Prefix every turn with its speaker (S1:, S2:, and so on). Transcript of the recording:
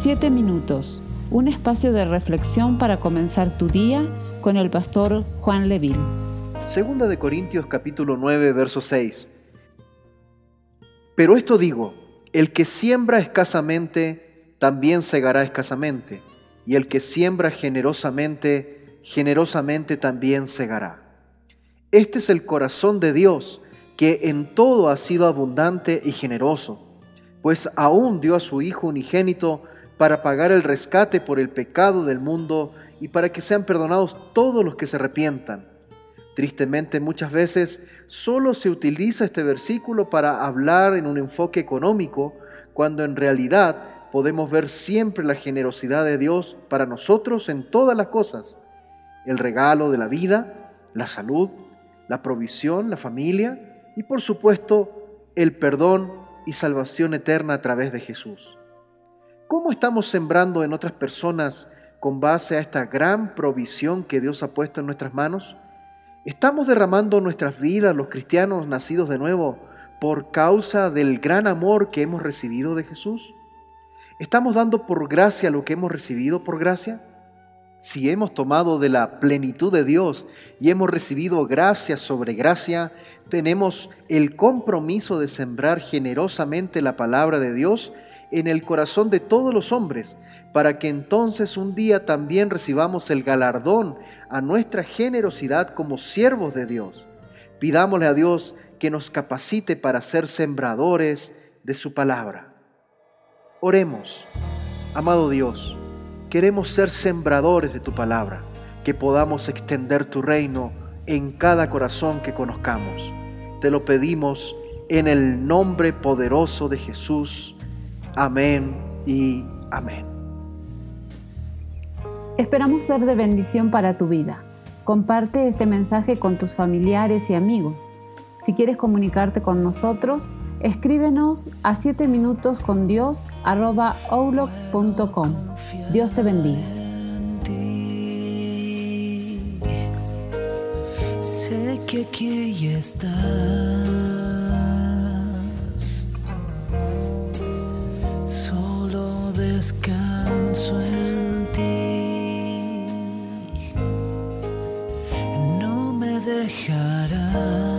S1: Siete minutos, un espacio de reflexión para comenzar tu día con el pastor Juan Leville.
S2: Segunda de Corintios capítulo 9, verso 6. Pero esto digo, el que siembra escasamente, también segará escasamente, y el que siembra generosamente, generosamente también segará. Este es el corazón de Dios, que en todo ha sido abundante y generoso, pues aún dio a su Hijo unigénito para pagar el rescate por el pecado del mundo y para que sean perdonados todos los que se arrepientan. Tristemente muchas veces solo se utiliza este versículo para hablar en un enfoque económico, cuando en realidad podemos ver siempre la generosidad de Dios para nosotros en todas las cosas. El regalo de la vida, la salud, la provisión, la familia y por supuesto el perdón y salvación eterna a través de Jesús. ¿Cómo estamos sembrando en otras personas con base a esta gran provisión que Dios ha puesto en nuestras manos? ¿Estamos derramando nuestras vidas, los cristianos nacidos de nuevo, por causa del gran amor que hemos recibido de Jesús? ¿Estamos dando por gracia lo que hemos recibido por gracia? Si hemos tomado de la plenitud de Dios y hemos recibido gracia sobre gracia, tenemos el compromiso de sembrar generosamente la palabra de Dios en el corazón de todos los hombres, para que entonces un día también recibamos el galardón a nuestra generosidad como siervos de Dios. Pidámosle a Dios que nos capacite para ser sembradores de su palabra. Oremos, amado Dios, queremos ser sembradores de tu palabra, que podamos extender tu reino en cada corazón que conozcamos. Te lo pedimos en el nombre poderoso de Jesús. Amén y amén.
S1: Esperamos ser de bendición para tu vida. Comparte este mensaje con tus familiares y amigos. Si quieres comunicarte con nosotros, escríbenos a 7 minutos con Dios Dios te bendiga.
S3: Sé que aquí estás. Descanso en ti, no me dejarás.